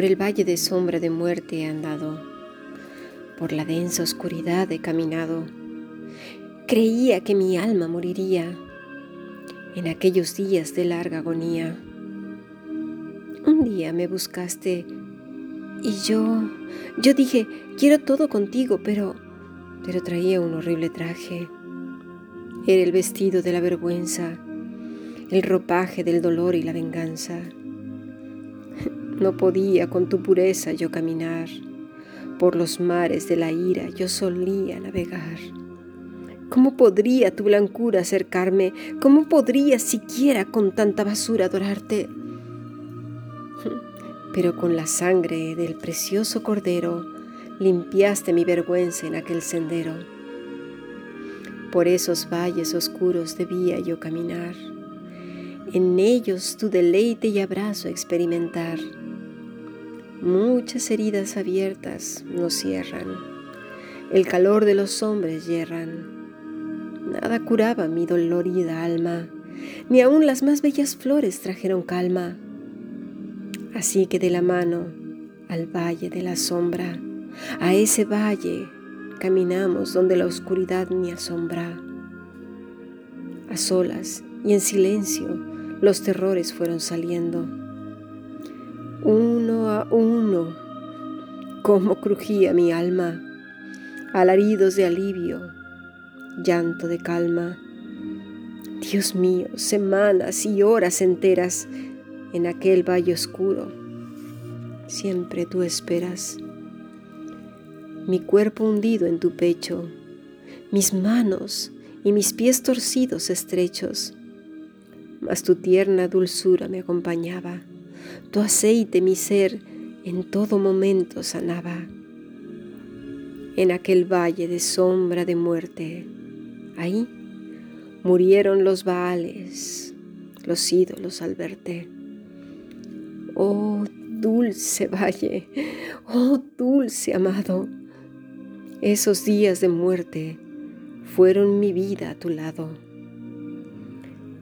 Por el valle de sombra de muerte he andado, por la densa oscuridad he caminado. Creía que mi alma moriría en aquellos días de larga agonía. Un día me buscaste y yo, yo dije, quiero todo contigo, pero, pero traía un horrible traje. Era el vestido de la vergüenza, el ropaje del dolor y la venganza. No podía con tu pureza yo caminar, por los mares de la ira yo solía navegar. ¿Cómo podría tu blancura acercarme? ¿Cómo podría siquiera con tanta basura adorarte? Pero con la sangre del precioso cordero limpiaste mi vergüenza en aquel sendero. Por esos valles oscuros debía yo caminar, en ellos tu deleite y abrazo experimentar Muchas heridas abiertas nos cierran, el calor de los hombres yerran. Nada curaba mi dolorida alma, ni aun las más bellas flores trajeron calma. Así que de la mano al valle de la sombra, a ese valle caminamos donde la oscuridad me asombra. A solas y en silencio los terrores fueron saliendo uno a uno, cómo crujía mi alma, alaridos de alivio, llanto de calma. Dios mío, semanas y horas enteras en aquel valle oscuro, siempre tú esperas. Mi cuerpo hundido en tu pecho, mis manos y mis pies torcidos estrechos, mas tu tierna dulzura me acompañaba tu aceite mi ser en todo momento sanaba. En aquel valle de sombra de muerte, ahí murieron los baales, los ídolos al verte. Oh dulce valle, oh dulce amado, esos días de muerte fueron mi vida a tu lado.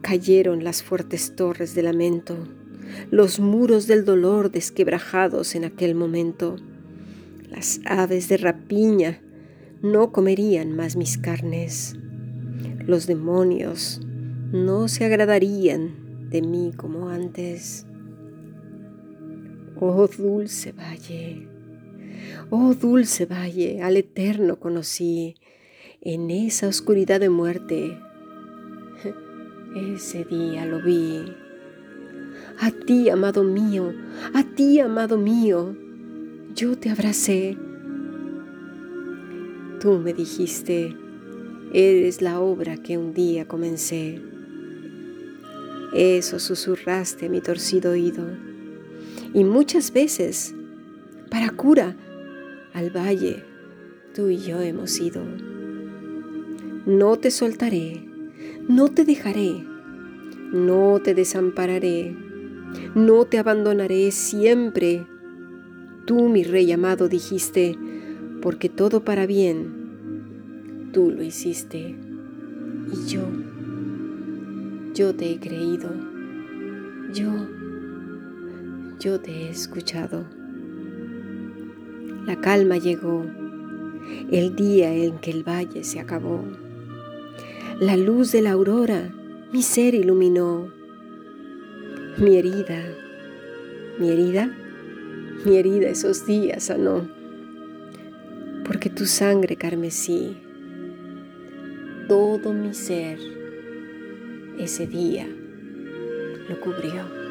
Cayeron las fuertes torres de lamento los muros del dolor desquebrajados en aquel momento. Las aves de rapiña no comerían más mis carnes. Los demonios no se agradarían de mí como antes. Oh dulce valle, oh dulce valle, al eterno conocí en esa oscuridad de muerte. Ese día lo vi a ti, amado mío, a ti, amado mío, yo te abracé. Tú me dijiste, eres la obra que un día comencé. Eso susurraste a mi torcido oído. Y muchas veces, para cura, al valle, tú y yo hemos ido. No te soltaré, no te dejaré, no te desampararé no te abandonaré siempre. Tú, mi rey amado, dijiste, porque todo para bien, tú lo hiciste. Y yo, yo te he creído. Yo, yo te he escuchado. La calma llegó, el día en que el valle se acabó. La luz de la aurora mi ser iluminó mi herida, mi herida, mi herida esos días sanó, porque tu sangre carmesí, todo mi ser ese día lo cubrió.